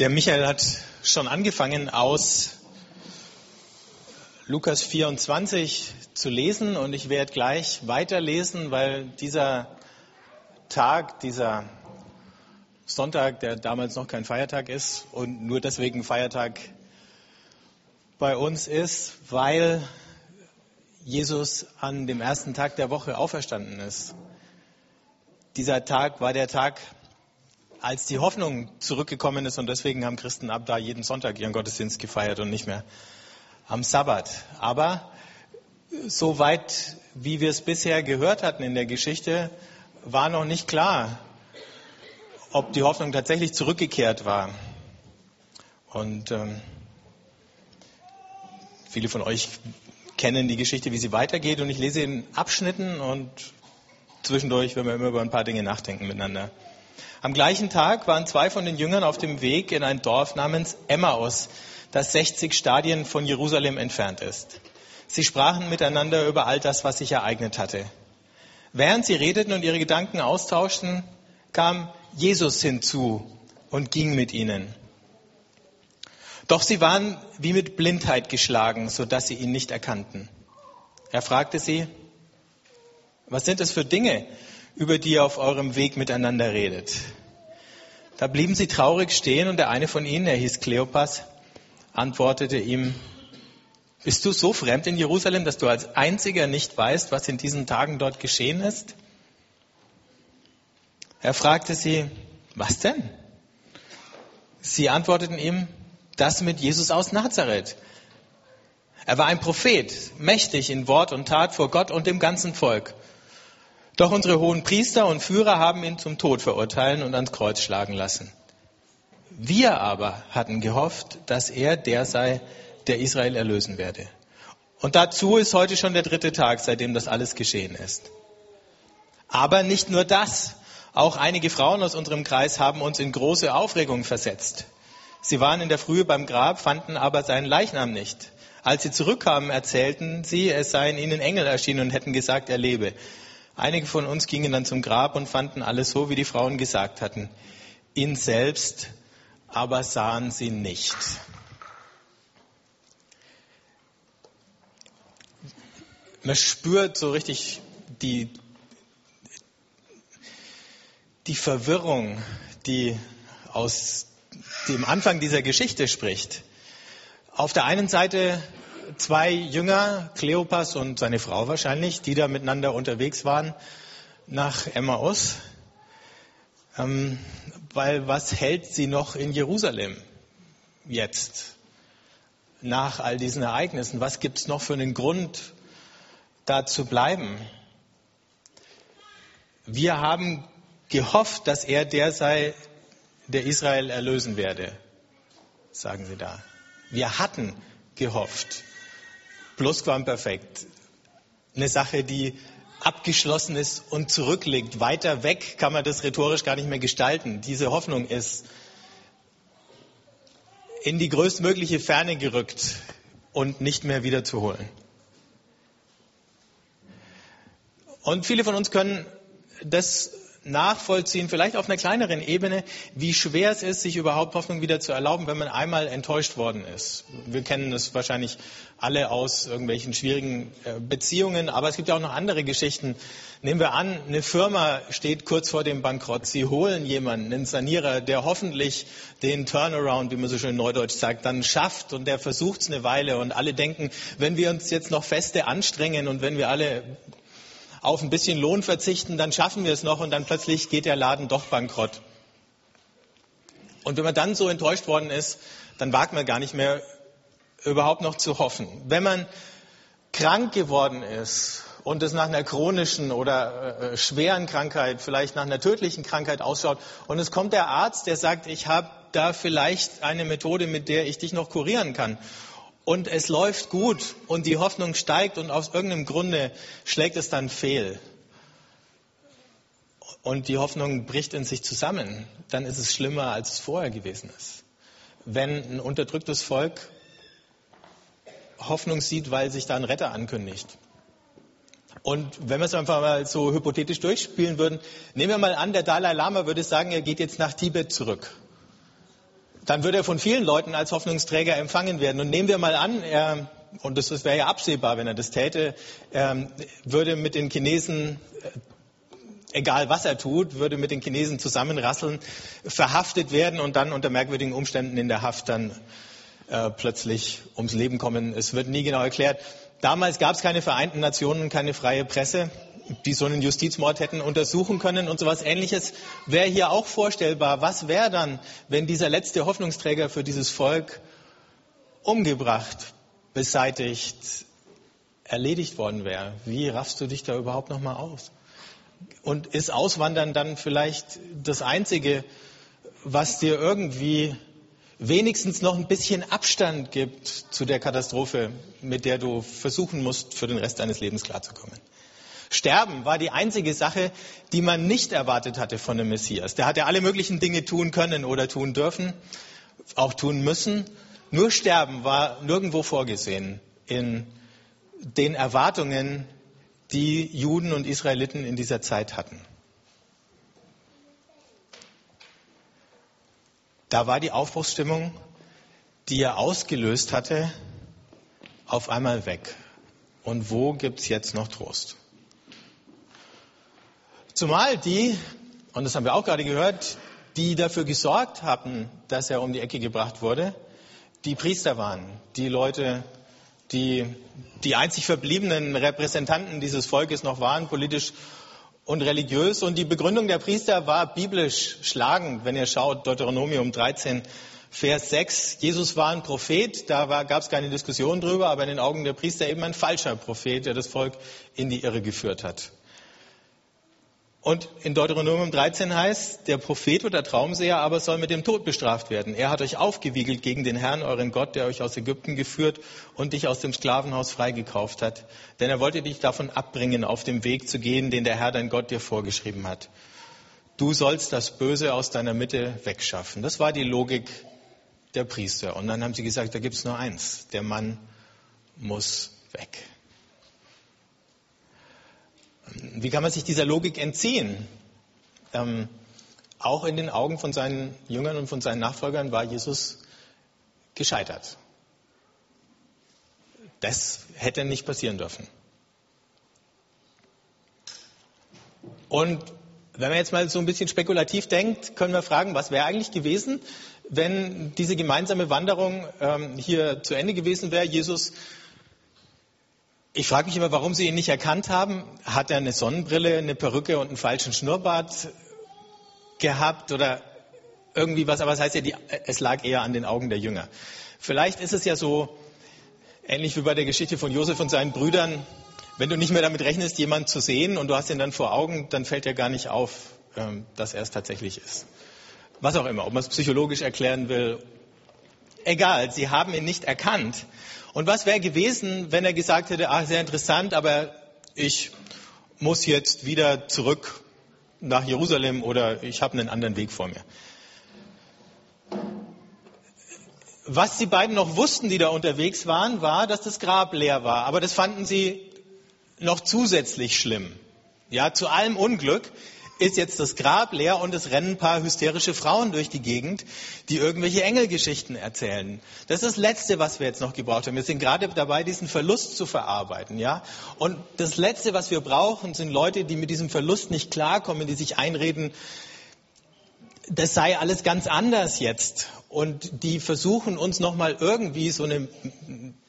Der Michael hat schon angefangen aus Lukas 24 zu lesen und ich werde gleich weiterlesen, weil dieser Tag, dieser Sonntag, der damals noch kein Feiertag ist und nur deswegen Feiertag bei uns ist, weil Jesus an dem ersten Tag der Woche auferstanden ist. Dieser Tag war der Tag, als die Hoffnung zurückgekommen ist und deswegen haben Christen ab da jeden Sonntag ihren Gottesdienst gefeiert und nicht mehr am Sabbat. Aber so weit, wie wir es bisher gehört hatten in der Geschichte, war noch nicht klar, ob die Hoffnung tatsächlich zurückgekehrt war. Und ähm, viele von euch kennen die Geschichte, wie sie weitergeht. Und ich lese in Abschnitten und zwischendurch werden wir immer über ein paar Dinge nachdenken miteinander. Am gleichen Tag waren zwei von den Jüngern auf dem Weg in ein Dorf namens Emmaus, das 60 Stadien von Jerusalem entfernt ist. Sie sprachen miteinander über all das, was sich ereignet hatte. Während sie redeten und ihre Gedanken austauschten, kam Jesus hinzu und ging mit ihnen. Doch sie waren wie mit Blindheit geschlagen, sodass sie ihn nicht erkannten. Er fragte sie, was sind es für Dinge, über die ihr auf eurem Weg miteinander redet. Da blieben sie traurig stehen und der eine von ihnen, er hieß Kleopas, antwortete ihm, bist du so fremd in Jerusalem, dass du als einziger nicht weißt, was in diesen Tagen dort geschehen ist? Er fragte sie, was denn? Sie antworteten ihm, das mit Jesus aus Nazareth. Er war ein Prophet, mächtig in Wort und Tat vor Gott und dem ganzen Volk. Doch unsere hohen Priester und Führer haben ihn zum Tod verurteilen und ans Kreuz schlagen lassen. Wir aber hatten gehofft, dass er der sei, der Israel erlösen werde. Und dazu ist heute schon der dritte Tag, seitdem das alles geschehen ist. Aber nicht nur das. Auch einige Frauen aus unserem Kreis haben uns in große Aufregung versetzt. Sie waren in der Frühe beim Grab, fanden aber seinen Leichnam nicht. Als sie zurückkamen, erzählten sie, es seien ihnen Engel erschienen und hätten gesagt, er lebe. Einige von uns gingen dann zum Grab und fanden alles so, wie die Frauen gesagt hatten. Ihn selbst aber sahen sie nicht. Man spürt so richtig die, die Verwirrung, die aus dem Anfang dieser Geschichte spricht. Auf der einen Seite zwei Jünger, Kleopas und seine Frau wahrscheinlich, die da miteinander unterwegs waren nach Emmaus. Ähm, weil was hält sie noch in Jerusalem jetzt nach all diesen Ereignissen? Was gibt es noch für einen Grund, da zu bleiben? Wir haben gehofft, dass er der sei, der Israel erlösen werde, sagen sie da. Wir hatten gehofft. Plusquamperfekt. Eine Sache, die abgeschlossen ist und zurückliegt. Weiter weg kann man das rhetorisch gar nicht mehr gestalten. Diese Hoffnung ist in die größtmögliche Ferne gerückt und nicht mehr wiederzuholen. Und viele von uns können das nachvollziehen, vielleicht auf einer kleineren Ebene, wie schwer es ist, sich überhaupt Hoffnung wieder zu erlauben, wenn man einmal enttäuscht worden ist. Wir kennen das wahrscheinlich alle aus irgendwelchen schwierigen äh, Beziehungen, aber es gibt ja auch noch andere Geschichten. Nehmen wir an, eine Firma steht kurz vor dem Bankrott. Sie holen jemanden, einen Sanierer, der hoffentlich den Turnaround, wie man so schön neudeutsch sagt, dann schafft und der versucht es eine Weile und alle denken, wenn wir uns jetzt noch feste anstrengen und wenn wir alle auf ein bisschen Lohn verzichten, dann schaffen wir es noch und dann plötzlich geht der Laden doch bankrott. Und wenn man dann so enttäuscht worden ist, dann wagt man gar nicht mehr überhaupt noch zu hoffen. Wenn man krank geworden ist und es nach einer chronischen oder äh, schweren Krankheit, vielleicht nach einer tödlichen Krankheit ausschaut und es kommt der Arzt, der sagt, ich habe da vielleicht eine Methode, mit der ich dich noch kurieren kann und es läuft gut und die Hoffnung steigt und aus irgendeinem Grunde schlägt es dann fehl und die Hoffnung bricht in sich zusammen, dann ist es schlimmer, als es vorher gewesen ist. Wenn ein unterdrücktes Volk Hoffnung sieht, weil sich da ein Retter ankündigt. Und wenn wir es einfach mal so hypothetisch durchspielen würden, nehmen wir mal an, der Dalai Lama würde sagen, er geht jetzt nach Tibet zurück. Dann wird er von vielen Leuten als Hoffnungsträger empfangen werden. Und nehmen wir mal an, er, und das wäre ja absehbar, wenn er das täte, er würde mit den Chinesen, äh, egal was er tut, würde mit den Chinesen zusammenrasseln, verhaftet werden und dann unter merkwürdigen Umständen in der Haft dann äh, plötzlich ums Leben kommen. Es wird nie genau erklärt. Damals gab es keine Vereinten Nationen, keine freie Presse die so einen Justizmord hätten untersuchen können und sowas ähnliches wäre hier auch vorstellbar. Was wäre dann, wenn dieser letzte Hoffnungsträger für dieses Volk umgebracht, beseitigt, erledigt worden wäre? Wie raffst du dich da überhaupt noch mal aus? Und ist Auswandern dann vielleicht das Einzige, was dir irgendwie wenigstens noch ein bisschen Abstand gibt zu der Katastrophe, mit der du versuchen musst, für den Rest deines Lebens klarzukommen? Sterben war die einzige Sache, die man nicht erwartet hatte von dem Messias. Der hatte alle möglichen Dinge tun können oder tun dürfen, auch tun müssen. Nur Sterben war nirgendwo vorgesehen in den Erwartungen, die Juden und Israeliten in dieser Zeit hatten. Da war die Aufbruchsstimmung, die er ausgelöst hatte, auf einmal weg. Und wo gibt es jetzt noch Trost? Zumal die, und das haben wir auch gerade gehört, die dafür gesorgt hatten, dass er um die Ecke gebracht wurde, die Priester waren, die Leute, die die einzig verbliebenen Repräsentanten dieses Volkes noch waren, politisch und religiös. Und die Begründung der Priester war biblisch schlagend, wenn ihr schaut, Deuteronomium 13, Vers 6. Jesus war ein Prophet, da gab es keine Diskussion drüber, aber in den Augen der Priester eben ein falscher Prophet, der das Volk in die Irre geführt hat. Und in Deuteronomium 13 heißt, der Prophet oder Traumseher aber soll mit dem Tod bestraft werden. Er hat euch aufgewiegelt gegen den Herrn, euren Gott, der euch aus Ägypten geführt und dich aus dem Sklavenhaus freigekauft hat. Denn er wollte dich davon abbringen, auf dem Weg zu gehen, den der Herr, dein Gott, dir vorgeschrieben hat. Du sollst das Böse aus deiner Mitte wegschaffen. Das war die Logik der Priester. Und dann haben sie gesagt, da gibt es nur eins. Der Mann muss weg. Wie kann man sich dieser Logik entziehen? Ähm, auch in den Augen von seinen Jüngern und von seinen Nachfolgern war Jesus gescheitert. Das hätte nicht passieren dürfen. Und wenn man jetzt mal so ein bisschen spekulativ denkt, können wir fragen, was wäre eigentlich gewesen, wenn diese gemeinsame Wanderung ähm, hier zu Ende gewesen wäre? Jesus ich frage mich immer, warum Sie ihn nicht erkannt haben. Hat er eine Sonnenbrille, eine Perücke und einen falschen Schnurrbart gehabt oder irgendwie was? Aber es das heißt ja, die, es lag eher an den Augen der Jünger. Vielleicht ist es ja so ähnlich wie bei der Geschichte von Josef und seinen Brüdern. Wenn du nicht mehr damit rechnest, jemanden zu sehen und du hast ihn dann vor Augen, dann fällt dir gar nicht auf, ähm, dass er es tatsächlich ist. Was auch immer, ob man es psychologisch erklären will. Egal, sie haben ihn nicht erkannt. Und was wäre gewesen, wenn er gesagt hätte, ah, sehr interessant, aber ich muss jetzt wieder zurück nach Jerusalem oder ich habe einen anderen Weg vor mir. Was die beiden noch wussten, die da unterwegs waren, war, dass das Grab leer war. Aber das fanden sie noch zusätzlich schlimm. Ja, zu allem Unglück ist jetzt das Grab leer und es rennen ein paar hysterische Frauen durch die Gegend, die irgendwelche Engelgeschichten erzählen. Das ist das Letzte, was wir jetzt noch gebraucht haben. Wir sind gerade dabei, diesen Verlust zu verarbeiten, ja. Und das Letzte, was wir brauchen, sind Leute, die mit diesem Verlust nicht klarkommen, die sich einreden, das sei alles ganz anders jetzt. Und die versuchen uns nochmal irgendwie so eine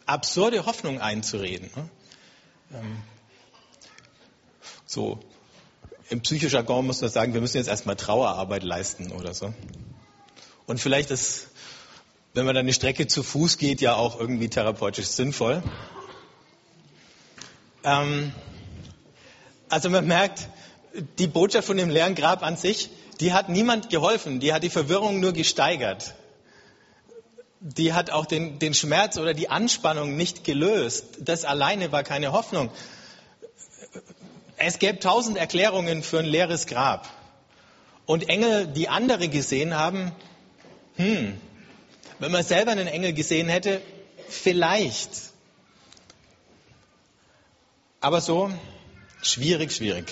absurde Hoffnung einzureden. Ne? Ähm, so, im Psychojargon muss man sagen, wir müssen jetzt erstmal Trauerarbeit leisten oder so. Und vielleicht ist, wenn man dann eine Strecke zu Fuß geht, ja auch irgendwie therapeutisch sinnvoll. Ähm, also man merkt, die Botschaft von dem leeren Grab an sich, die hat niemand geholfen, die hat die Verwirrung nur gesteigert. Die hat auch den, den Schmerz oder die Anspannung nicht gelöst. Das alleine war keine Hoffnung. Es gäbe tausend Erklärungen für ein leeres Grab. Und Engel, die andere gesehen haben, hm, wenn man selber einen Engel gesehen hätte, vielleicht. Aber so, schwierig, schwierig.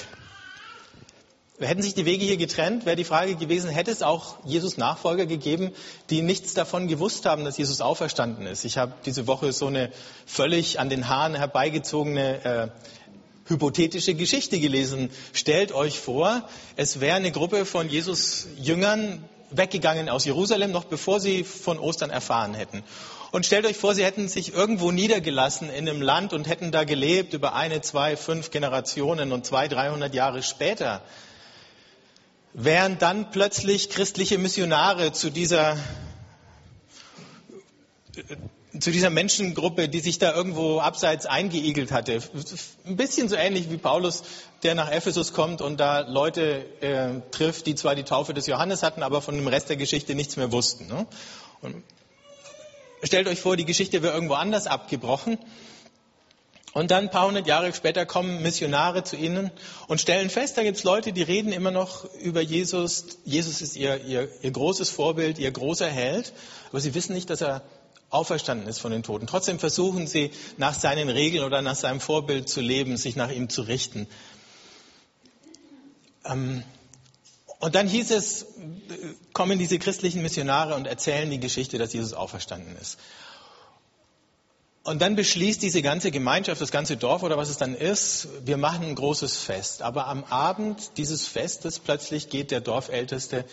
hätten sich die Wege hier getrennt, wäre die Frage gewesen, hätte es auch Jesus Nachfolger gegeben, die nichts davon gewusst haben, dass Jesus auferstanden ist. Ich habe diese Woche so eine völlig an den Haaren herbeigezogene äh, hypothetische Geschichte gelesen. Stellt euch vor, es wäre eine Gruppe von Jesus Jüngern weggegangen aus Jerusalem, noch bevor sie von Ostern erfahren hätten. Und stellt euch vor, sie hätten sich irgendwo niedergelassen in einem Land und hätten da gelebt über eine, zwei, fünf Generationen und zwei, dreihundert Jahre später wären dann plötzlich christliche Missionare zu dieser zu dieser Menschengruppe, die sich da irgendwo abseits eingeigelt hatte. Ein bisschen so ähnlich wie Paulus, der nach Ephesus kommt und da Leute äh, trifft, die zwar die Taufe des Johannes hatten, aber von dem Rest der Geschichte nichts mehr wussten. Ne? stellt euch vor, die Geschichte wäre irgendwo anders abgebrochen. Und dann ein paar hundert Jahre später kommen Missionare zu ihnen und stellen fest, da gibt es Leute, die reden immer noch über Jesus. Jesus ist ihr, ihr, ihr großes Vorbild, ihr großer Held, aber sie wissen nicht, dass er auferstanden ist von den Toten. Trotzdem versuchen sie, nach seinen Regeln oder nach seinem Vorbild zu leben, sich nach ihm zu richten. Ähm, und dann hieß es, kommen diese christlichen Missionare und erzählen die Geschichte, dass Jesus auferstanden ist. Und dann beschließt diese ganze Gemeinschaft, das ganze Dorf oder was es dann ist, wir machen ein großes Fest. Aber am Abend dieses Festes plötzlich geht der Dorfälteste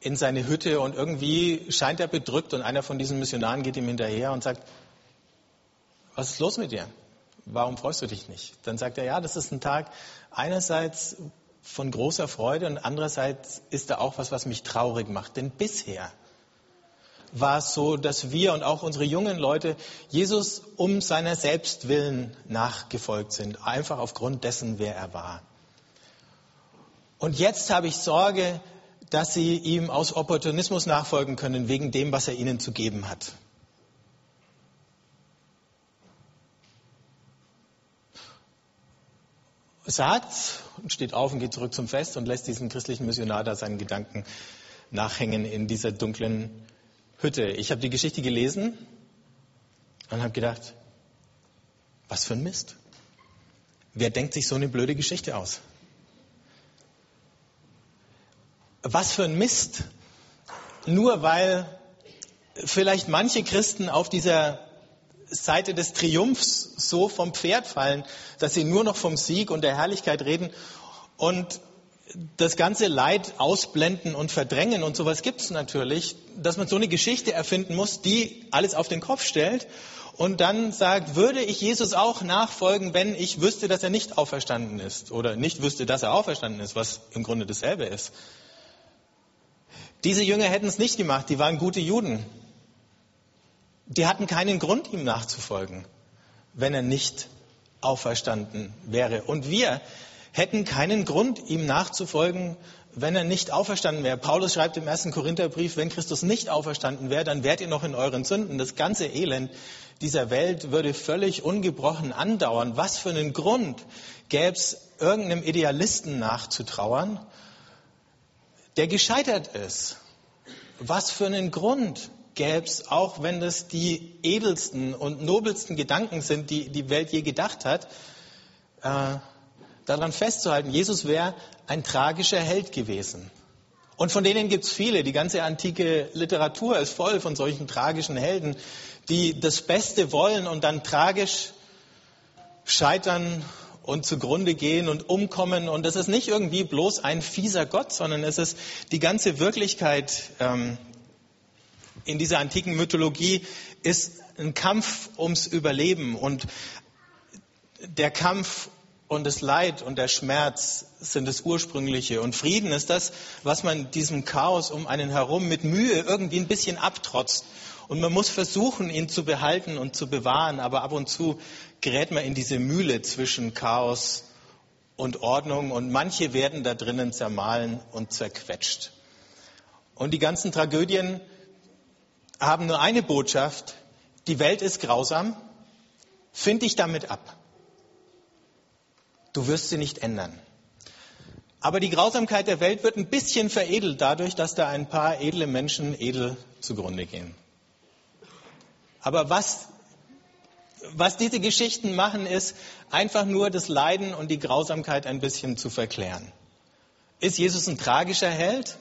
in seine Hütte und irgendwie scheint er bedrückt und einer von diesen Missionaren geht ihm hinterher und sagt, was ist los mit dir? Warum freust du dich nicht? Dann sagt er, ja, das ist ein Tag einerseits von großer Freude und andererseits ist da auch was, was mich traurig macht. Denn bisher war es so, dass wir und auch unsere jungen Leute Jesus um seiner selbst willen nachgefolgt sind, einfach aufgrund dessen, wer er war. Und jetzt habe ich Sorge, dass sie ihm aus Opportunismus nachfolgen können, wegen dem, was er ihnen zu geben hat. Sagt und steht auf und geht zurück zum Fest und lässt diesen christlichen Missionar da seinen Gedanken nachhängen in dieser dunklen Hütte. Ich habe die Geschichte gelesen und habe gedacht, was für ein Mist. Wer denkt sich so eine blöde Geschichte aus? Was für ein Mist. Nur weil vielleicht manche Christen auf dieser Seite des Triumphs so vom Pferd fallen, dass sie nur noch vom Sieg und der Herrlichkeit reden und das ganze Leid ausblenden und verdrängen und sowas gibt es natürlich, dass man so eine Geschichte erfinden muss, die alles auf den Kopf stellt und dann sagt, würde ich Jesus auch nachfolgen, wenn ich wüsste, dass er nicht auferstanden ist oder nicht wüsste, dass er auferstanden ist, was im Grunde dasselbe ist. Diese Jünger hätten es nicht gemacht, die waren gute Juden. Die hatten keinen Grund, ihm nachzufolgen, wenn er nicht auferstanden wäre. Und wir hätten keinen Grund, ihm nachzufolgen, wenn er nicht auferstanden wäre. Paulus schreibt im ersten Korintherbrief, wenn Christus nicht auferstanden wäre, dann wärt ihr noch in euren Sünden. Das ganze Elend dieser Welt würde völlig ungebrochen andauern. Was für einen Grund gäbe es, irgendeinem Idealisten nachzutrauern der gescheitert ist. Was für einen Grund gäbe es, auch wenn das die edelsten und nobelsten Gedanken sind, die die Welt je gedacht hat, äh, daran festzuhalten, Jesus wäre ein tragischer Held gewesen. Und von denen gibt es viele. Die ganze antike Literatur ist voll von solchen tragischen Helden, die das Beste wollen und dann tragisch scheitern und zugrunde gehen und umkommen. Und es ist nicht irgendwie bloß ein fieser Gott, sondern es ist die ganze Wirklichkeit ähm, in dieser antiken Mythologie ist ein Kampf ums Überleben. Und der Kampf und das Leid und der Schmerz sind das Ursprüngliche. Und Frieden ist das, was man diesem Chaos um einen herum mit Mühe irgendwie ein bisschen abtrotzt. Und man muss versuchen, ihn zu behalten und zu bewahren, aber ab und zu gerät man in diese Mühle zwischen Chaos und Ordnung und manche werden da drinnen zermahlen und zerquetscht. Und die ganzen Tragödien haben nur eine Botschaft, die Welt ist grausam, find dich damit ab. Du wirst sie nicht ändern. Aber die Grausamkeit der Welt wird ein bisschen veredelt dadurch, dass da ein paar edle Menschen edel zugrunde gehen. Aber was, was diese Geschichten machen, ist einfach nur das Leiden und die Grausamkeit ein bisschen zu verklären. Ist Jesus ein tragischer Held?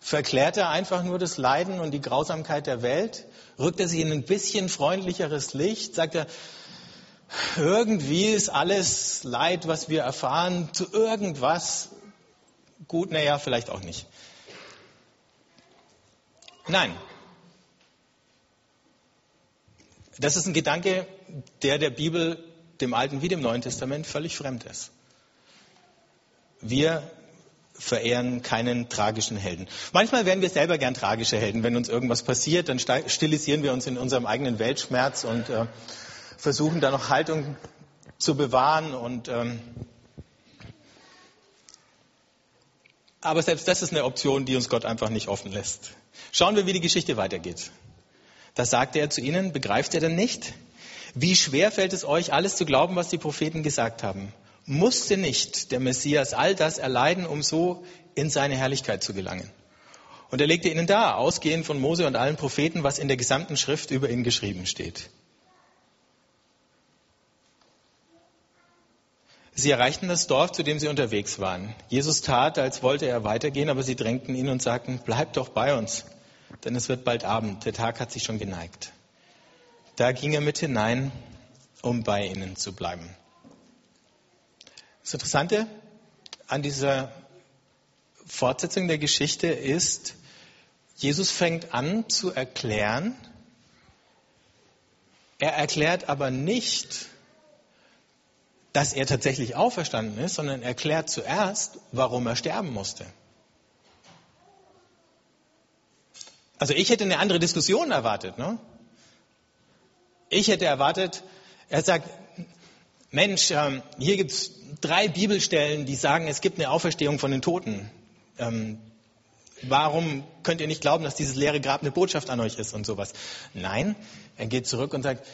Verklärt er einfach nur das Leiden und die Grausamkeit der Welt? Rückt er sich in ein bisschen freundlicheres Licht? Sagt er, irgendwie ist alles Leid, was wir erfahren, zu irgendwas gut? Naja, vielleicht auch nicht. Nein. Das ist ein Gedanke, der der Bibel, dem Alten wie dem Neuen Testament, völlig fremd ist. Wir verehren keinen tragischen Helden. Manchmal wären wir selber gern tragische Helden. Wenn uns irgendwas passiert, dann stilisieren wir uns in unserem eigenen Weltschmerz und äh, versuchen da noch Haltung zu bewahren. Und, ähm, aber selbst das ist eine Option, die uns Gott einfach nicht offen lässt. Schauen wir, wie die Geschichte weitergeht. Da sagte er zu ihnen, begreift ihr denn nicht? Wie schwer fällt es euch, alles zu glauben, was die Propheten gesagt haben? Musste nicht der Messias all das erleiden, um so in seine Herrlichkeit zu gelangen? Und er legte ihnen dar, ausgehend von Mose und allen Propheten, was in der gesamten Schrift über ihn geschrieben steht. Sie erreichten das Dorf, zu dem sie unterwegs waren. Jesus tat, als wollte er weitergehen, aber sie drängten ihn und sagten, bleib doch bei uns, denn es wird bald Abend, der Tag hat sich schon geneigt. Da ging er mit hinein, um bei ihnen zu bleiben. Das Interessante an dieser Fortsetzung der Geschichte ist, Jesus fängt an zu erklären, er erklärt aber nicht, dass er tatsächlich auferstanden ist, sondern erklärt zuerst, warum er sterben musste. Also ich hätte eine andere Diskussion erwartet. Ne? Ich hätte erwartet, er sagt, Mensch, ähm, hier gibt es drei Bibelstellen, die sagen, es gibt eine Auferstehung von den Toten. Ähm, warum könnt ihr nicht glauben, dass dieses leere Grab eine Botschaft an euch ist und sowas? Nein, er geht zurück und sagt,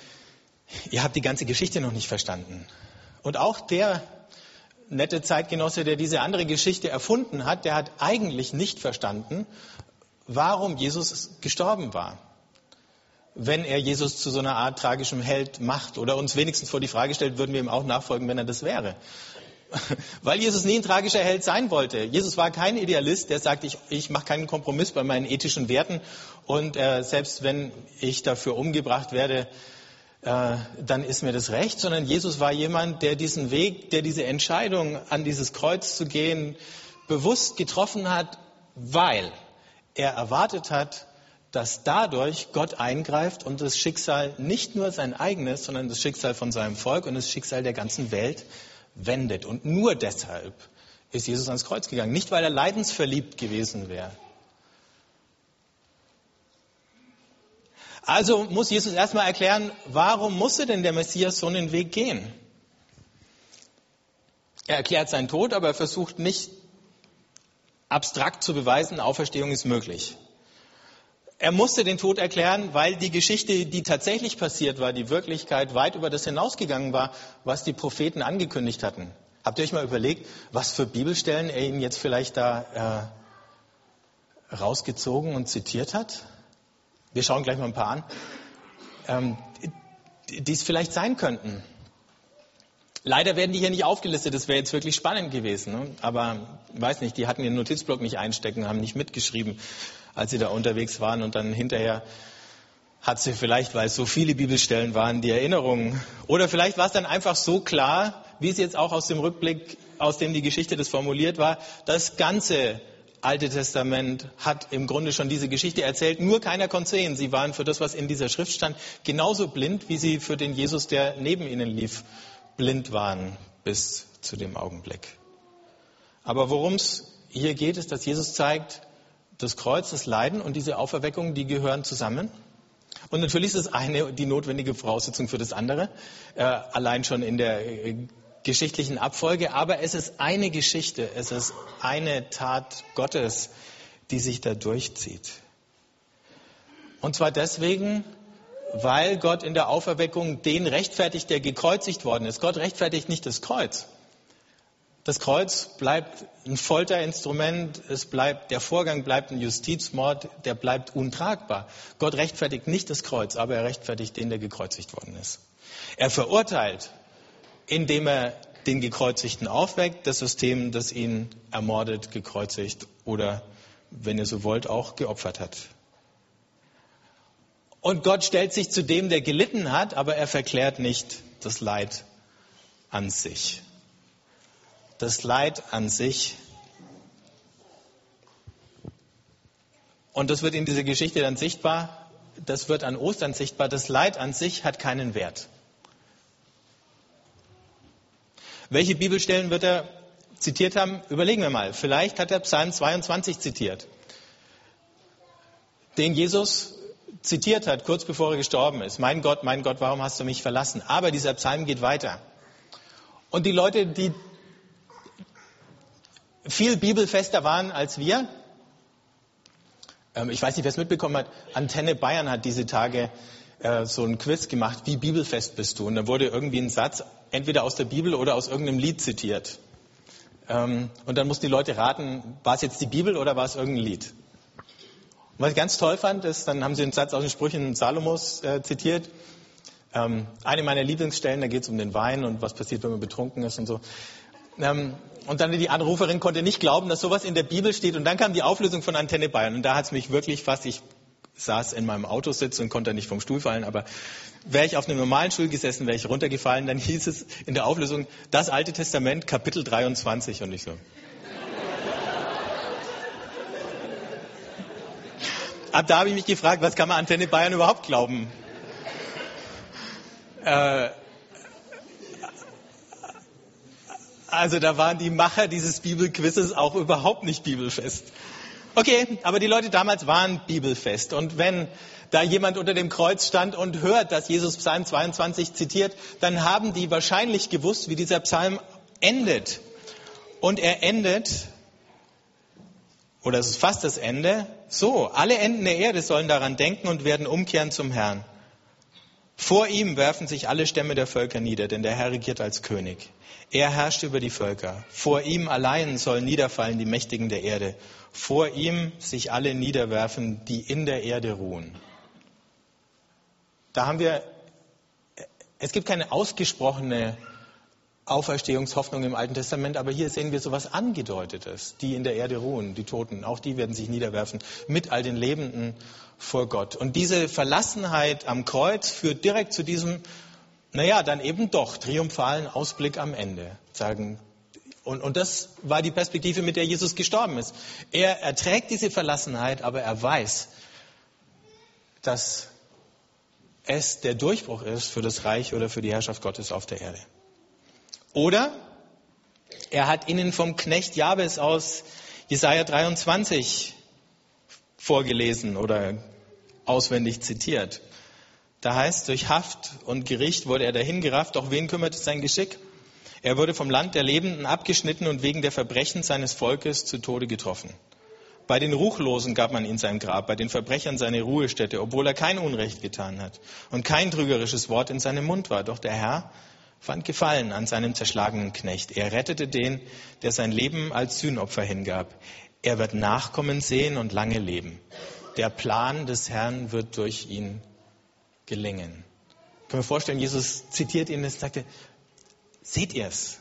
ihr habt die ganze Geschichte noch nicht verstanden. Und auch der nette Zeitgenosse, der diese andere Geschichte erfunden hat, der hat eigentlich nicht verstanden, warum Jesus gestorben war. Wenn er Jesus zu so einer Art tragischem Held macht oder uns wenigstens vor die Frage stellt, würden wir ihm auch nachfolgen, wenn er das wäre. Weil Jesus nie ein tragischer Held sein wollte. Jesus war kein Idealist, der sagt, ich, ich mache keinen Kompromiss bei meinen ethischen Werten und äh, selbst wenn ich dafür umgebracht werde, äh, dann ist mir das recht, sondern Jesus war jemand, der diesen Weg, der diese Entscheidung, an dieses Kreuz zu gehen, bewusst getroffen hat, weil er erwartet hat, dass dadurch Gott eingreift und das Schicksal nicht nur sein eigenes, sondern das Schicksal von seinem Volk und das Schicksal der ganzen Welt wendet. Und nur deshalb ist Jesus ans Kreuz gegangen. Nicht, weil er leidensverliebt gewesen wäre, Also muss Jesus erstmal erklären, warum musste denn der Messias so einen Weg gehen? Er erklärt seinen Tod, aber er versucht nicht abstrakt zu beweisen, Auferstehung ist möglich. Er musste den Tod erklären, weil die Geschichte, die tatsächlich passiert war, die Wirklichkeit weit über das hinausgegangen war, was die Propheten angekündigt hatten. Habt ihr euch mal überlegt, was für Bibelstellen er ihnen jetzt vielleicht da äh, rausgezogen und zitiert hat? Wir schauen gleich mal ein paar an, ähm, die es vielleicht sein könnten. Leider werden die hier nicht aufgelistet, das wäre jetzt wirklich spannend gewesen. Ne? Aber weiß nicht, die hatten ihren Notizblock nicht einstecken, haben nicht mitgeschrieben, als sie da unterwegs waren und dann hinterher hat sie vielleicht, weil es so viele Bibelstellen waren, die Erinnerungen. Oder vielleicht war es dann einfach so klar, wie es jetzt auch aus dem Rückblick, aus dem die Geschichte das formuliert war, das ganze Alte Testament hat im Grunde schon diese Geschichte erzählt, nur keiner konnte sehen. Sie waren für das, was in dieser Schrift stand, genauso blind, wie sie für den Jesus, der neben ihnen lief, blind waren bis zu dem Augenblick. Aber worum es hier geht, ist, dass Jesus zeigt, das Kreuz, das Leiden und diese Auferweckung, die gehören zusammen. Und natürlich ist das eine die notwendige Voraussetzung für das andere, äh, allein schon in der äh, geschichtlichen Abfolge, aber es ist eine Geschichte, es ist eine Tat Gottes, die sich da durchzieht. Und zwar deswegen, weil Gott in der Auferweckung den rechtfertigt, der gekreuzigt worden ist. Gott rechtfertigt nicht das Kreuz. Das Kreuz bleibt ein Folterinstrument, es bleibt, der Vorgang bleibt ein Justizmord, der bleibt untragbar. Gott rechtfertigt nicht das Kreuz, aber er rechtfertigt den, der gekreuzigt worden ist. Er verurteilt indem er den Gekreuzigten aufweckt, das System, das ihn ermordet, gekreuzigt oder, wenn ihr so wollt, auch geopfert hat. Und Gott stellt sich zu dem, der gelitten hat, aber er verklärt nicht das Leid an sich. Das Leid an sich. Und das wird in dieser Geschichte dann sichtbar, das wird an Ostern sichtbar, das Leid an sich hat keinen Wert. Welche Bibelstellen wird er zitiert haben? Überlegen wir mal. Vielleicht hat er Psalm 22 zitiert, den Jesus zitiert hat, kurz bevor er gestorben ist. Mein Gott, mein Gott, warum hast du mich verlassen? Aber dieser Psalm geht weiter. Und die Leute, die viel bibelfester waren als wir, ähm, ich weiß nicht, wer es mitbekommen hat, Antenne Bayern hat diese Tage äh, so ein Quiz gemacht, wie bibelfest bist du? Und da wurde irgendwie ein Satz entweder aus der Bibel oder aus irgendeinem Lied zitiert. Ähm, und dann mussten die Leute raten, war es jetzt die Bibel oder war es irgendein Lied? Und was ich ganz toll fand, ist, dann haben sie einen Satz aus den Sprüchen Salomos äh, zitiert. Ähm, eine meiner Lieblingsstellen, da geht es um den Wein und was passiert, wenn man betrunken ist und so. Ähm, und dann die Anruferin konnte nicht glauben, dass sowas in der Bibel steht. Und dann kam die Auflösung von Antenne Bayern. Und da hat es mich wirklich fast, ich saß in meinem Autositz und konnte nicht vom Stuhl fallen, aber wäre ich auf einem normalen Stuhl gesessen, wäre ich runtergefallen, dann hieß es in der Auflösung, das Alte Testament, Kapitel 23 und ich so. Ab da habe ich mich gefragt, was kann man Antenne Bayern überhaupt glauben? Äh, also da waren die Macher dieses Bibelquizzes auch überhaupt nicht bibelfest. Okay, aber die Leute damals waren bibelfest. Und wenn da jemand unter dem Kreuz stand und hört, dass Jesus Psalm 22 zitiert, dann haben die wahrscheinlich gewusst, wie dieser Psalm endet. Und er endet oder es ist fast das Ende, so, alle Enden der Erde sollen daran denken und werden umkehren zum Herrn. Vor ihm werfen sich alle Stämme der Völker nieder, denn der Herr regiert als König. Er herrscht über die Völker. Vor ihm allein sollen niederfallen die Mächtigen der Erde. Vor ihm sich alle niederwerfen, die in der Erde ruhen. Da haben wir, es gibt keine ausgesprochene Auferstehungshoffnung im Alten Testament, aber hier sehen wir so etwas Angedeutetes. Die in der Erde ruhen, die Toten, auch die werden sich niederwerfen mit all den Lebenden vor Gott. Und diese Verlassenheit am Kreuz führt direkt zu diesem, naja, dann eben doch triumphalen Ausblick am Ende. Sagen, und, und das war die Perspektive, mit der Jesus gestorben ist. Er erträgt diese Verlassenheit, aber er weiß, dass es der Durchbruch ist für das Reich oder für die Herrschaft Gottes auf der Erde. Oder er hat ihnen vom Knecht Jabes aus Jesaja 23 vorgelesen oder auswendig zitiert. Da heißt, durch Haft und Gericht wurde er dahingerafft, doch wen kümmert es sein Geschick? Er wurde vom Land der Lebenden abgeschnitten und wegen der Verbrechen seines Volkes zu Tode getroffen. Bei den Ruchlosen gab man ihm sein Grab, bei den Verbrechern seine Ruhestätte, obwohl er kein Unrecht getan hat und kein trügerisches Wort in seinem Mund war. Doch der Herr fand Gefallen an seinem zerschlagenen Knecht. Er rettete den, der sein Leben als Sühnopfer hingab. Er wird Nachkommen sehen und lange leben. Der Plan des Herrn wird durch ihn gelingen. Kann mir vorstellen, Jesus zitiert ihn und sagte, seht ihr es?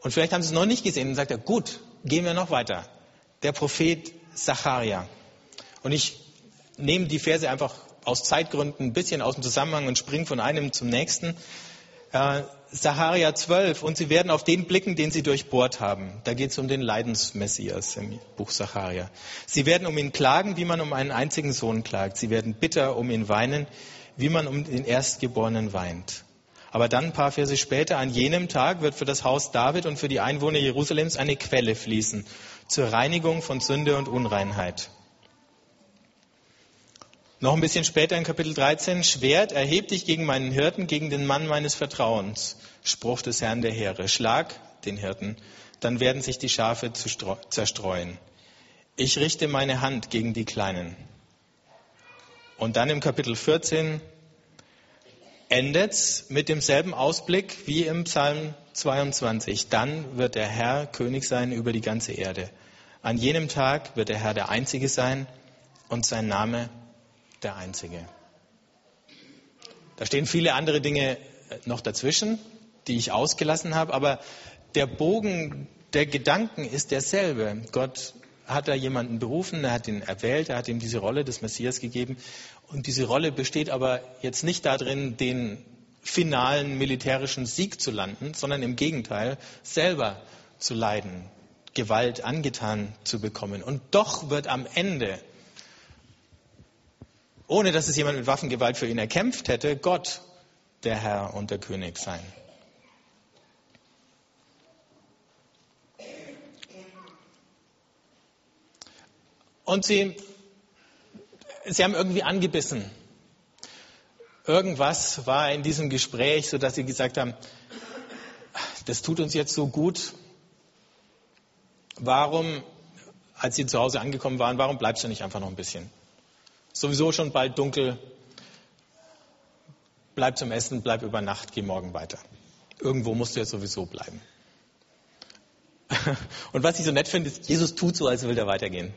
Und vielleicht haben sie es noch nicht gesehen und sagt er, gut, gehen wir noch weiter. Der Prophet Zacharia. Und ich nehme die Verse einfach aus Zeitgründen ein bisschen aus dem Zusammenhang und springe von einem zum nächsten. Äh, Saharia 12, und sie werden auf den blicken, den sie durchbohrt haben. Da geht es um den Leidensmessias im Buch Sacharia. Sie werden um ihn klagen, wie man um einen einzigen Sohn klagt. Sie werden bitter um ihn weinen, wie man um den Erstgeborenen weint. Aber dann ein paar Verse später, an jenem Tag wird für das Haus David und für die Einwohner Jerusalems eine Quelle fließen zur Reinigung von Sünde und Unreinheit. Noch ein bisschen später in Kapitel 13, Schwert, erheb dich gegen meinen Hirten, gegen den Mann meines Vertrauens. Spruch des Herrn der Heere. Schlag den Hirten, dann werden sich die Schafe zerstreuen. Ich richte meine Hand gegen die Kleinen. Und dann im Kapitel 14 endet's mit demselben Ausblick wie im Psalm 22. Dann wird der Herr König sein über die ganze Erde. An jenem Tag wird der Herr der Einzige sein und sein Name der Einzige. Da stehen viele andere Dinge noch dazwischen, die ich ausgelassen habe, aber der Bogen der Gedanken ist derselbe. Gott hat da jemanden berufen, er hat ihn erwählt, er hat ihm diese Rolle des Messias gegeben. Und diese Rolle besteht aber jetzt nicht darin, den finalen militärischen Sieg zu landen, sondern im Gegenteil, selber zu leiden, Gewalt angetan zu bekommen. Und doch wird am Ende, ohne dass es jemand mit Waffengewalt für ihn erkämpft hätte, Gott der Herr und der König sein. Und sie, sie haben irgendwie angebissen. Irgendwas war in diesem Gespräch, sodass sie gesagt haben, das tut uns jetzt so gut. Warum, als sie zu Hause angekommen waren, warum bleibst du nicht einfach noch ein bisschen? Sowieso schon bald dunkel. Bleib zum Essen, bleib über Nacht, geh morgen weiter. Irgendwo musst du jetzt sowieso bleiben. Und was ich so nett finde, ist, Jesus tut so, als will er weitergehen.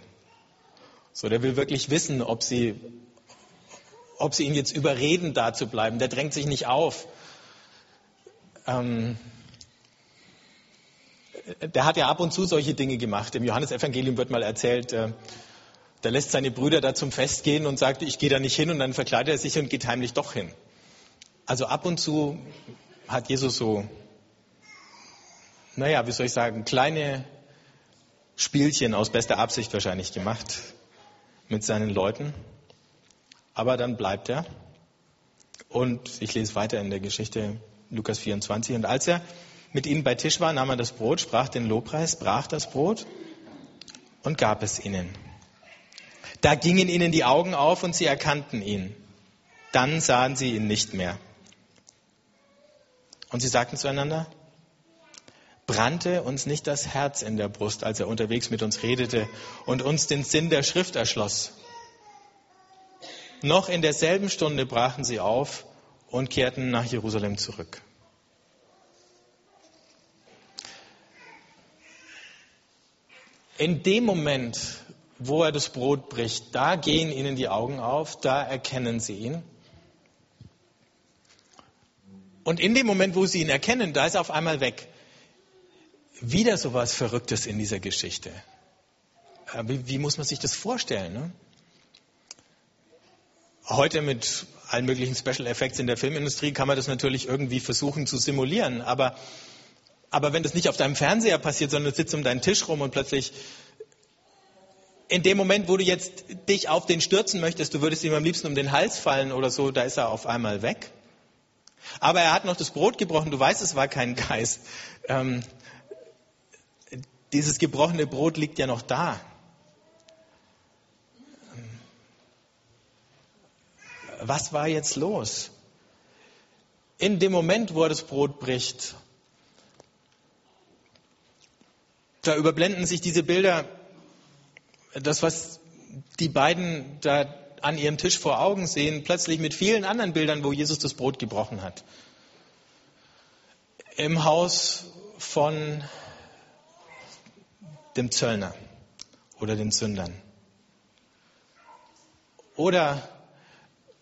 So, der will wirklich wissen, ob sie, ob sie ihn jetzt überreden, da zu bleiben. Der drängt sich nicht auf. Ähm, der hat ja ab und zu solche Dinge gemacht. Im Johannesevangelium wird mal erzählt, äh, der lässt seine Brüder da zum Fest gehen und sagt, ich gehe da nicht hin und dann verkleidet er sich und geht heimlich doch hin. Also ab und zu hat Jesus so, naja, wie soll ich sagen, kleine Spielchen aus bester Absicht wahrscheinlich gemacht mit seinen Leuten. Aber dann bleibt er. Und ich lese weiter in der Geschichte Lukas 24. Und als er mit ihnen bei Tisch war, nahm er das Brot, sprach den Lobpreis, brach das Brot und gab es ihnen. Da gingen ihnen die Augen auf und sie erkannten ihn. Dann sahen sie ihn nicht mehr. Und sie sagten zueinander, brannte uns nicht das Herz in der Brust, als er unterwegs mit uns redete und uns den Sinn der Schrift erschloss. Noch in derselben Stunde brachen sie auf und kehrten nach Jerusalem zurück. In dem Moment, wo er das Brot bricht, da gehen ihnen die Augen auf, da erkennen sie ihn. Und in dem Moment, wo sie ihn erkennen, da ist er auf einmal weg wieder so was Verrücktes in dieser Geschichte. Äh, wie, wie muss man sich das vorstellen? Ne? Heute mit allen möglichen Special Effects in der Filmindustrie kann man das natürlich irgendwie versuchen zu simulieren. Aber, aber wenn das nicht auf deinem Fernseher passiert, sondern du sitzt um deinen Tisch rum und plötzlich in dem Moment, wo du jetzt dich auf den stürzen möchtest, du würdest ihm am liebsten um den Hals fallen oder so, da ist er auf einmal weg. Aber er hat noch das Brot gebrochen, du weißt, es war kein Geist. Ähm, dieses gebrochene Brot liegt ja noch da. Was war jetzt los? In dem Moment, wo er das Brot bricht, da überblenden sich diese Bilder, das, was die beiden da an ihrem Tisch vor Augen sehen, plötzlich mit vielen anderen Bildern, wo Jesus das Brot gebrochen hat. Im Haus von dem Zöllner oder den Sündern. Oder,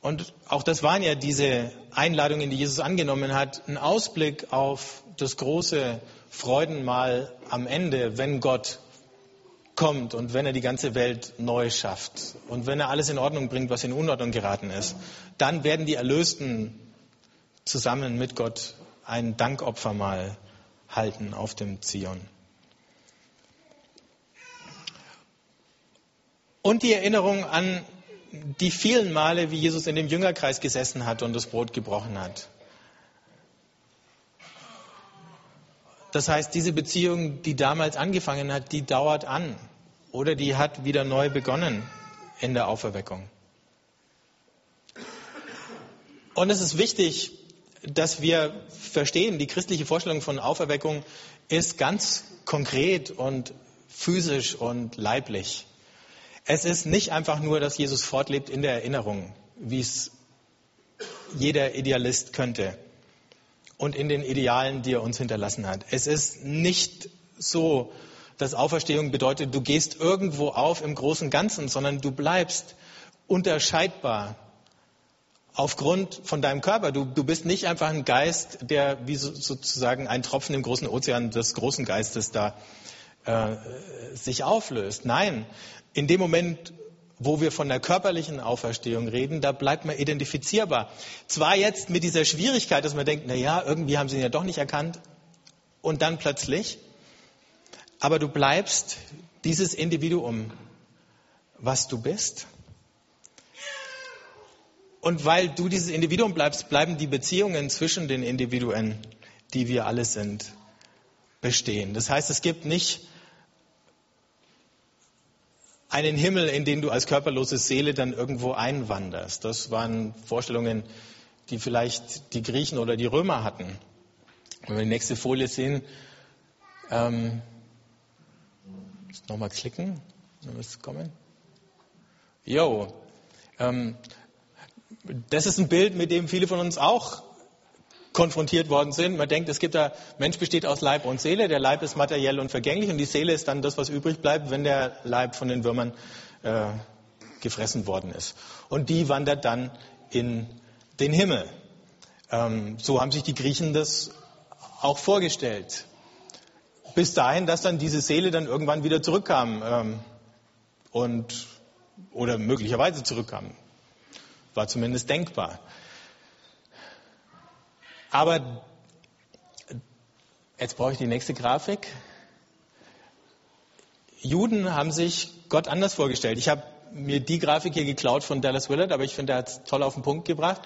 und auch das waren ja diese Einladungen, die Jesus angenommen hat, ein Ausblick auf das große Freudenmal am Ende, wenn Gott kommt und wenn er die ganze Welt neu schafft und wenn er alles in Ordnung bringt, was in Unordnung geraten ist, dann werden die Erlösten zusammen mit Gott ein Dankopfermahl halten auf dem Zion. Und die Erinnerung an die vielen Male, wie Jesus in dem Jüngerkreis gesessen hat und das Brot gebrochen hat. Das heißt, diese Beziehung, die damals angefangen hat, die dauert an oder die hat wieder neu begonnen in der Auferweckung. Und es ist wichtig, dass wir verstehen, die christliche Vorstellung von Auferweckung ist ganz konkret und physisch und leiblich. Es ist nicht einfach nur, dass Jesus fortlebt in der Erinnerung, wie es jeder Idealist könnte und in den Idealen, die er uns hinterlassen hat. Es ist nicht so, dass Auferstehung bedeutet, du gehst irgendwo auf im großen Ganzen, sondern du bleibst unterscheidbar aufgrund von deinem Körper. Du, du bist nicht einfach ein Geist, der wie so, sozusagen ein Tropfen im großen Ozean des großen Geistes da äh, sich auflöst. Nein, in dem Moment, wo wir von der körperlichen Auferstehung reden, da bleibt man identifizierbar. Zwar jetzt mit dieser Schwierigkeit, dass man denkt, na ja, irgendwie haben sie ihn ja doch nicht erkannt und dann plötzlich, aber du bleibst dieses Individuum, was du bist. Und weil du dieses Individuum bleibst, bleiben die Beziehungen zwischen den Individuen, die wir alle sind, bestehen. Das heißt, es gibt nicht einen Himmel, in den du als körperlose Seele dann irgendwo einwanderst. Das waren Vorstellungen, die vielleicht die Griechen oder die Römer hatten. Wenn wir die nächste Folie sehen, ähm, nochmal klicken, dann wird es kommen. Jo, ähm, das ist ein Bild, mit dem viele von uns auch konfrontiert worden sind. Man denkt, es gibt da, Mensch besteht aus Leib und Seele. Der Leib ist materiell und vergänglich und die Seele ist dann das, was übrig bleibt, wenn der Leib von den Würmern äh, gefressen worden ist. Und die wandert dann in den Himmel. Ähm, so haben sich die Griechen das auch vorgestellt. Bis dahin, dass dann diese Seele dann irgendwann wieder zurückkam ähm, und oder möglicherweise zurückkam. War zumindest denkbar. Aber jetzt brauche ich die nächste Grafik. Juden haben sich Gott anders vorgestellt. Ich habe mir die Grafik hier geklaut von Dallas Willard, aber ich finde, er hat es toll auf den Punkt gebracht.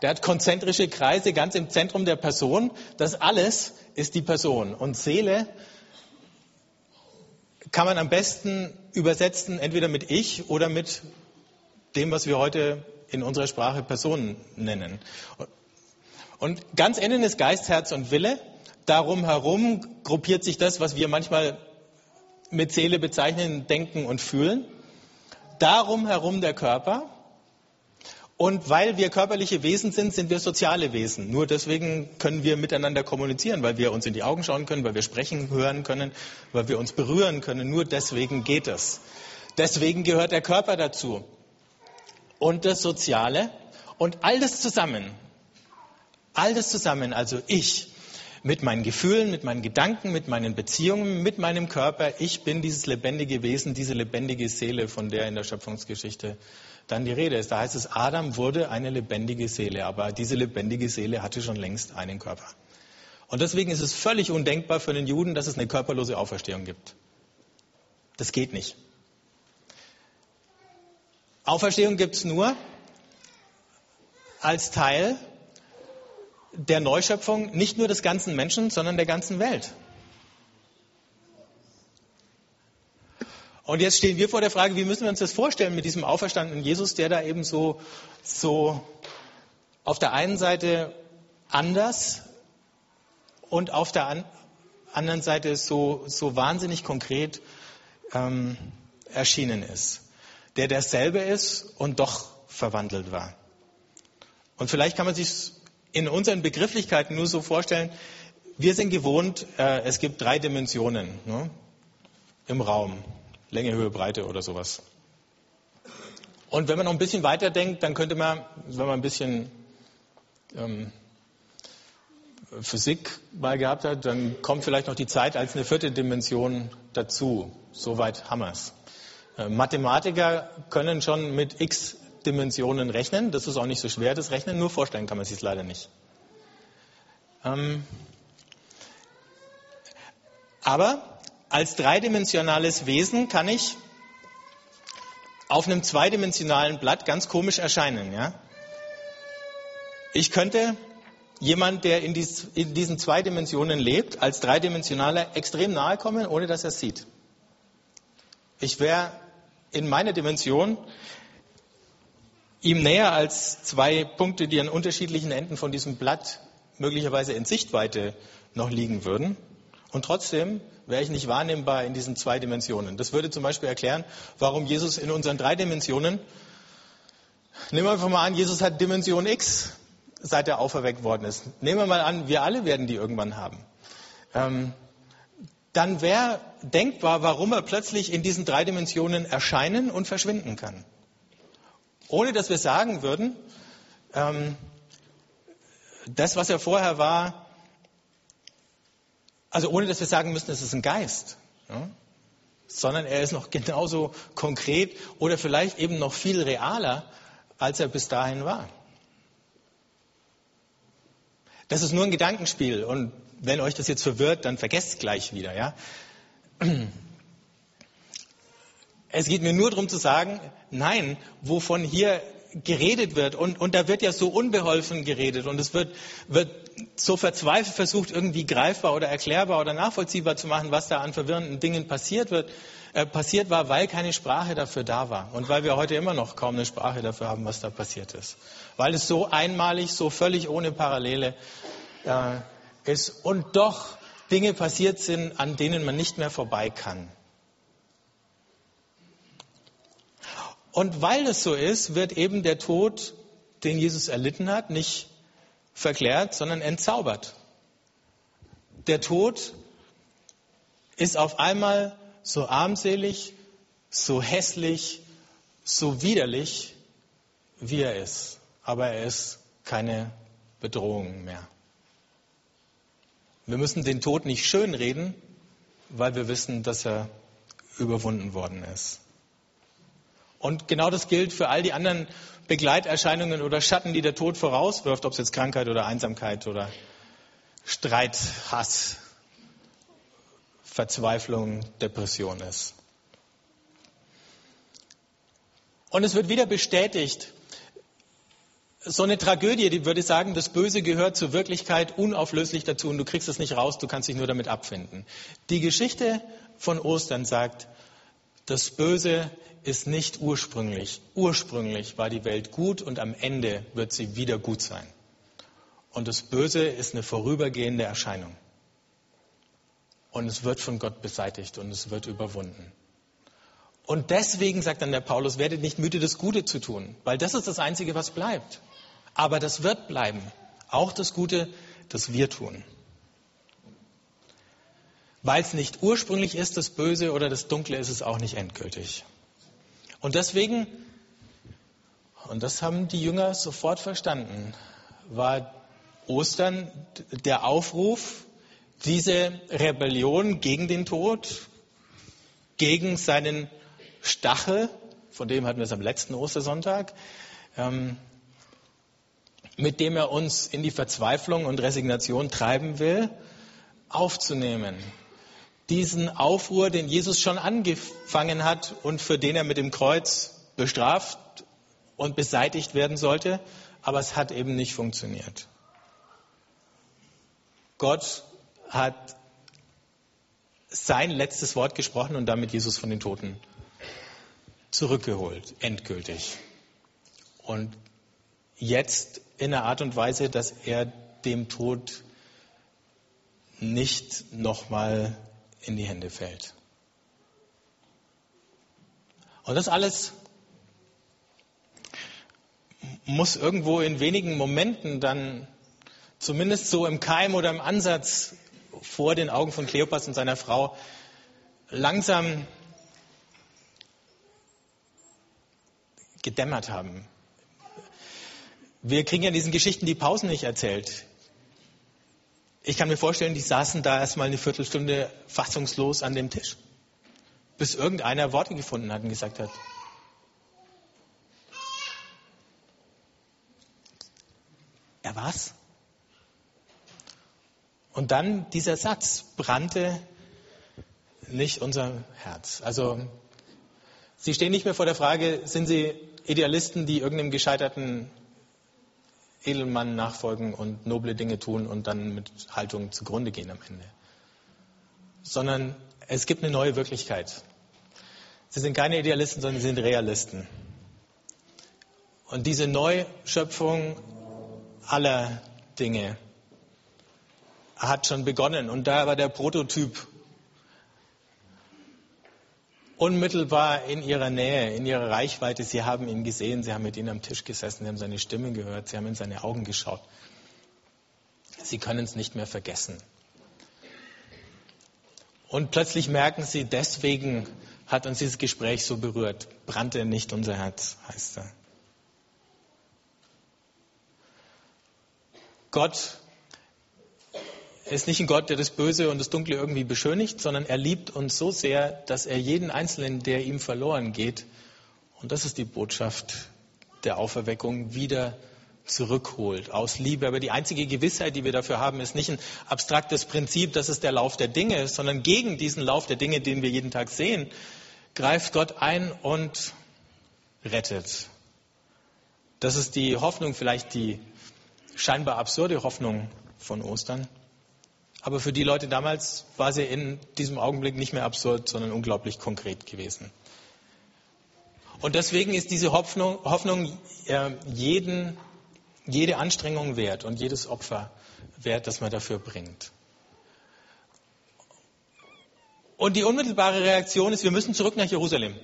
Der hat konzentrische Kreise ganz im Zentrum der Person. Das alles ist die Person. Und Seele kann man am besten übersetzen, entweder mit ich oder mit dem, was wir heute in unserer Sprache Personen nennen. Und ganz innen ist Geist, Herz und Wille. Darum herum gruppiert sich das, was wir manchmal mit Seele bezeichnen, denken und fühlen. Darum herum der Körper. Und weil wir körperliche Wesen sind, sind wir soziale Wesen. Nur deswegen können wir miteinander kommunizieren, weil wir uns in die Augen schauen können, weil wir sprechen, hören können, weil wir uns berühren können. Nur deswegen geht es. Deswegen gehört der Körper dazu. Und das Soziale. Und all das zusammen All das zusammen, also ich, mit meinen Gefühlen, mit meinen Gedanken, mit meinen Beziehungen, mit meinem Körper, ich bin dieses lebendige Wesen, diese lebendige Seele, von der in der Schöpfungsgeschichte dann die Rede ist. Da heißt es, Adam wurde eine lebendige Seele, aber diese lebendige Seele hatte schon längst einen Körper. Und deswegen ist es völlig undenkbar für den Juden, dass es eine körperlose Auferstehung gibt. Das geht nicht. Auferstehung gibt es nur als Teil der Neuschöpfung nicht nur des ganzen Menschen, sondern der ganzen Welt. Und jetzt stehen wir vor der Frage, wie müssen wir uns das vorstellen mit diesem auferstandenen Jesus, der da eben so, so auf der einen Seite anders und auf der an, anderen Seite so, so wahnsinnig konkret ähm, erschienen ist. Der derselbe ist und doch verwandelt war. Und vielleicht kann man sich in unseren Begrifflichkeiten nur so vorstellen, wir sind gewohnt, äh, es gibt drei Dimensionen ne, im Raum. Länge, Höhe, Breite oder sowas. Und wenn man noch ein bisschen weiter denkt, dann könnte man, wenn man ein bisschen ähm, Physik mal gehabt hat, dann kommt vielleicht noch die Zeit als eine vierte Dimension dazu. Soweit haben wir es. Äh, Mathematiker können schon mit x Dimensionen rechnen. Das ist auch nicht so schwer, das Rechnen. Nur vorstellen kann man sich es leider nicht. Ähm aber als dreidimensionales Wesen kann ich auf einem zweidimensionalen Blatt ganz komisch erscheinen. Ja? Ich könnte jemand, der in, dies, in, diesen zwei Dimensionen lebt, als dreidimensionaler extrem nahe kommen, ohne dass er es sieht. Ich wäre in meiner Dimension ihm näher als zwei Punkte, die an unterschiedlichen Enden von diesem Blatt möglicherweise in Sichtweite noch liegen würden. Und trotzdem wäre ich nicht wahrnehmbar in diesen zwei Dimensionen. Das würde zum Beispiel erklären, warum Jesus in unseren drei Dimensionen, nehmen wir einfach mal an, Jesus hat Dimension X, seit er auferweckt worden ist. Nehmen wir mal an, wir alle werden die irgendwann haben. Ähm, dann wäre denkbar, warum er plötzlich in diesen drei Dimensionen erscheinen und verschwinden kann ohne dass wir sagen würden, ähm, das, was er vorher war, also ohne dass wir sagen müssen, es ist ein Geist, ja? sondern er ist noch genauso konkret oder vielleicht eben noch viel realer, als er bis dahin war. Das ist nur ein Gedankenspiel und wenn euch das jetzt verwirrt, dann vergesst es gleich wieder. Ja? Es geht mir nur darum zu sagen, nein, wovon hier geredet wird und, und da wird ja so unbeholfen geredet und es wird, wird so verzweifelt versucht, irgendwie greifbar oder erklärbar oder nachvollziehbar zu machen, was da an verwirrenden Dingen passiert wird, äh, passiert war, weil keine Sprache dafür da war und weil wir heute immer noch kaum eine Sprache dafür haben, was da passiert ist. Weil es so einmalig, so völlig ohne Parallele äh, ist und doch Dinge passiert sind, an denen man nicht mehr vorbei kann. Und weil das so ist, wird eben der Tod, den Jesus erlitten hat, nicht verklärt, sondern entzaubert. Der Tod ist auf einmal so armselig, so hässlich, so widerlich, wie er ist. Aber er ist keine Bedrohung mehr. Wir müssen den Tod nicht schönreden, weil wir wissen, dass er überwunden worden ist. Und genau das gilt für all die anderen Begleiterscheinungen oder Schatten, die der Tod vorauswirft, ob es jetzt Krankheit oder Einsamkeit oder Streit, Hass, Verzweiflung, Depression ist. Und es wird wieder bestätigt, so eine Tragödie, die würde sagen, das Böse gehört zur Wirklichkeit unauflöslich dazu und du kriegst es nicht raus, du kannst dich nur damit abfinden. Die Geschichte von Ostern sagt, das Böse ist nicht ursprünglich. Ursprünglich war die Welt gut und am Ende wird sie wieder gut sein. Und das Böse ist eine vorübergehende Erscheinung. Und es wird von Gott beseitigt und es wird überwunden. Und deswegen sagt dann der Paulus, werdet nicht müde, das Gute zu tun, weil das ist das Einzige, was bleibt. Aber das wird bleiben. Auch das Gute, das wir tun. Weil es nicht ursprünglich ist, das Böse oder das Dunkle, ist es auch nicht endgültig. Und deswegen, und das haben die Jünger sofort verstanden, war Ostern der Aufruf, diese Rebellion gegen den Tod, gegen seinen Stachel, von dem hatten wir es am letzten Ostersonntag, ähm, mit dem er uns in die Verzweiflung und Resignation treiben will, aufzunehmen diesen Aufruhr, den Jesus schon angefangen hat und für den er mit dem Kreuz bestraft und beseitigt werden sollte, aber es hat eben nicht funktioniert. Gott hat sein letztes Wort gesprochen und damit Jesus von den Toten zurückgeholt, endgültig. Und jetzt in einer Art und Weise, dass er dem Tod nicht nochmal in die Hände fällt. Und das alles muss irgendwo in wenigen Momenten dann zumindest so im Keim oder im Ansatz vor den Augen von Kleopas und seiner Frau langsam gedämmert haben. Wir kriegen ja in diesen Geschichten die Pausen nicht erzählt. Ich kann mir vorstellen, die saßen da erstmal eine Viertelstunde fassungslos an dem Tisch, bis irgendeiner Worte gefunden hat und gesagt hat, er war's. Und dann dieser Satz brannte nicht unser Herz. Also Sie stehen nicht mehr vor der Frage, sind Sie Idealisten, die irgendeinem gescheiterten Edelmann nachfolgen und noble Dinge tun und dann mit Haltung zugrunde gehen am Ende. Sondern es gibt eine neue Wirklichkeit. Sie sind keine Idealisten, sondern sie sind Realisten. Und diese Neuschöpfung aller Dinge hat schon begonnen. Und da war der Prototyp unmittelbar in ihrer Nähe, in ihrer Reichweite. Sie haben ihn gesehen, sie haben mit ihm am Tisch gesessen, sie haben seine Stimme gehört, sie haben in seine Augen geschaut. Sie können es nicht mehr vergessen. Und plötzlich merken sie, deswegen hat uns dieses Gespräch so berührt. Brannte nicht unser Herz, heißt er. Gott ist nicht ein Gott, der das Böse und das Dunkle irgendwie beschönigt, sondern er liebt uns so sehr, dass er jeden Einzelnen, der ihm verloren geht, und das ist die Botschaft der Auferweckung, wieder zurückholt aus Liebe. Aber die einzige Gewissheit, die wir dafür haben, ist nicht ein abstraktes Prinzip, das ist der Lauf der Dinge, sondern gegen diesen Lauf der Dinge, den wir jeden Tag sehen, greift Gott ein und rettet. Das ist die Hoffnung, vielleicht die scheinbar absurde Hoffnung von Ostern. Aber für die Leute damals war sie in diesem Augenblick nicht mehr absurd, sondern unglaublich konkret gewesen. Und deswegen ist diese Hoffnung, Hoffnung äh, jeden, jede Anstrengung wert und jedes Opfer wert, das man dafür bringt. Und die unmittelbare Reaktion ist, wir müssen zurück nach Jerusalem.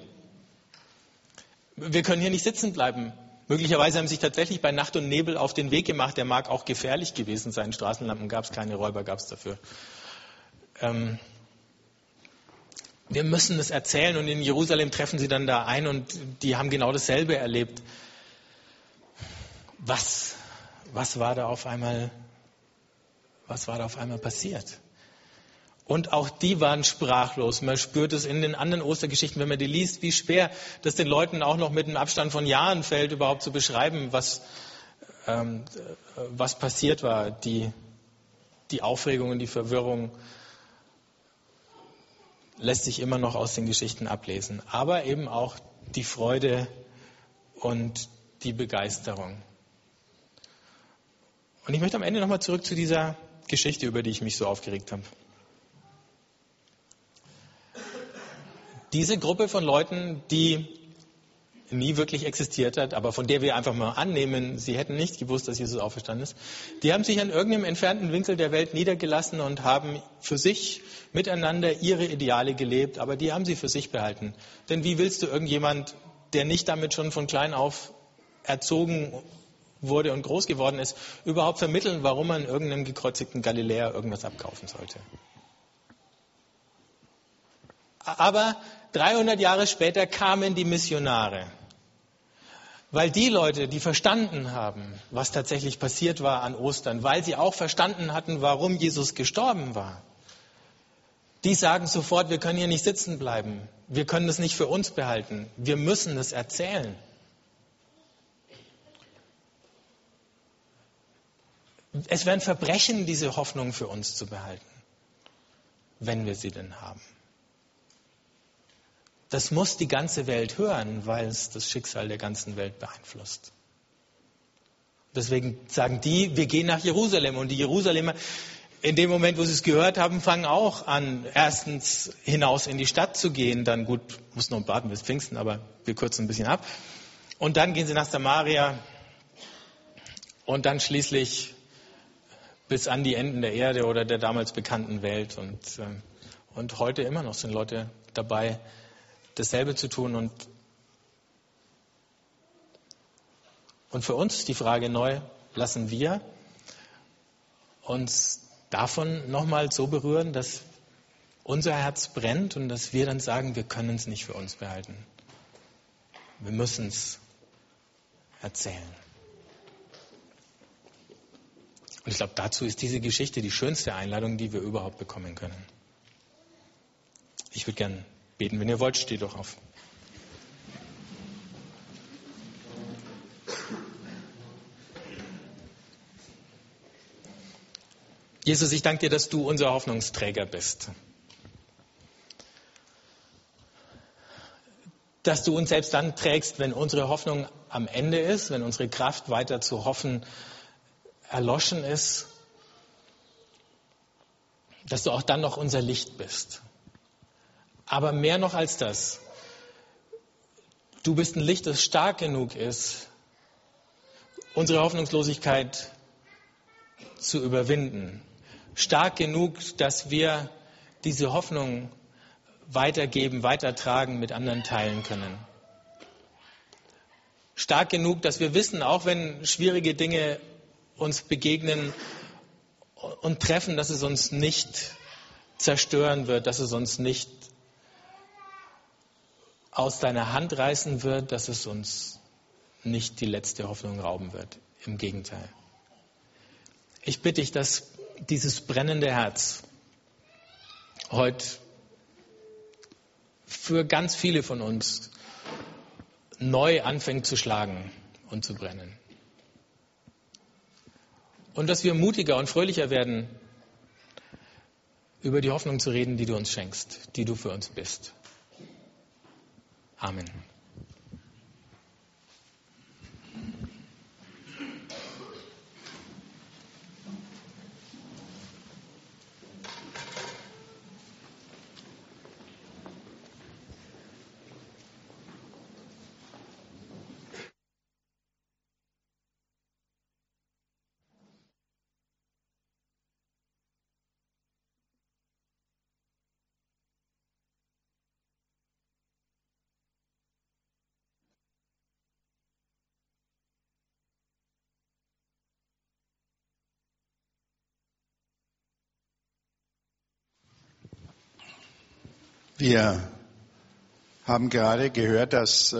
Wir können hier nicht sitzen bleiben. Möglicherweise haben sich tatsächlich bei Nacht und Nebel auf den Weg gemacht. Der mag auch gefährlich gewesen sein. Straßenlampen gab es keine, Räuber gab es dafür. Ähm, wir müssen es erzählen und in Jerusalem treffen sie dann da ein und die haben genau dasselbe erlebt. Was, was war da auf einmal, was war da auf einmal passiert? Und auch die waren sprachlos. Man spürt es in den anderen Ostergeschichten, wenn man die liest, wie schwer das den Leuten auch noch mit einem Abstand von Jahren fällt, überhaupt zu beschreiben, was, ähm, was passiert war. Die, die Aufregung und die Verwirrung lässt sich immer noch aus den Geschichten ablesen. Aber eben auch die Freude und die Begeisterung. Und ich möchte am Ende nochmal zurück zu dieser Geschichte, über die ich mich so aufgeregt habe. Diese Gruppe von Leuten, die nie wirklich existiert hat, aber von der wir einfach mal annehmen, sie hätten nicht gewusst, dass Jesus auferstanden ist, die haben sich an irgendeinem entfernten Winkel der Welt niedergelassen und haben für sich miteinander ihre Ideale gelebt, aber die haben sie für sich behalten. Denn wie willst du irgendjemand, der nicht damit schon von klein auf erzogen wurde und groß geworden ist, überhaupt vermitteln, warum man irgendeinem gekreuzigten Galiläer irgendwas abkaufen sollte? Aber 300 Jahre später kamen die Missionare. Weil die Leute, die verstanden haben, was tatsächlich passiert war an Ostern, weil sie auch verstanden hatten, warum Jesus gestorben war, die sagen sofort, wir können hier nicht sitzen bleiben. Wir können das nicht für uns behalten. Wir müssen es erzählen. Es wäre ein Verbrechen, diese Hoffnung für uns zu behalten, wenn wir sie denn haben. Das muss die ganze Welt hören, weil es das Schicksal der ganzen Welt beeinflusst. Deswegen sagen die, wir gehen nach Jerusalem. Und die Jerusalemer, in dem Moment, wo sie es gehört haben, fangen auch an, erstens hinaus in die Stadt zu gehen. Dann, gut, muss noch warten bis Pfingsten, aber wir kürzen ein bisschen ab. Und dann gehen sie nach Samaria und dann schließlich bis an die Enden der Erde oder der damals bekannten Welt. Und, äh, und heute immer noch sind Leute dabei, dasselbe zu tun. Und, und für uns die Frage neu, lassen wir uns davon nochmal so berühren, dass unser Herz brennt und dass wir dann sagen, wir können es nicht für uns behalten. Wir müssen es erzählen. Und ich glaube, dazu ist diese Geschichte die schönste Einladung, die wir überhaupt bekommen können. Ich würde gerne beten. Wenn ihr wollt, steht doch auf. Jesus, ich danke dir, dass du unser Hoffnungsträger bist. Dass du uns selbst dann trägst, wenn unsere Hoffnung am Ende ist, wenn unsere Kraft weiter zu hoffen erloschen ist. Dass du auch dann noch unser Licht bist. Aber mehr noch als das, du bist ein Licht, das stark genug ist, unsere Hoffnungslosigkeit zu überwinden. Stark genug, dass wir diese Hoffnung weitergeben, weitertragen, mit anderen teilen können. Stark genug, dass wir wissen, auch wenn schwierige Dinge uns begegnen und treffen, dass es uns nicht zerstören wird, dass es uns nicht aus deiner Hand reißen wird, dass es uns nicht die letzte Hoffnung rauben wird. Im Gegenteil. Ich bitte dich, dass dieses brennende Herz heute für ganz viele von uns neu anfängt zu schlagen und zu brennen. Und dass wir mutiger und fröhlicher werden, über die Hoffnung zu reden, die du uns schenkst, die du für uns bist. Amen. Wir haben gerade gehört, dass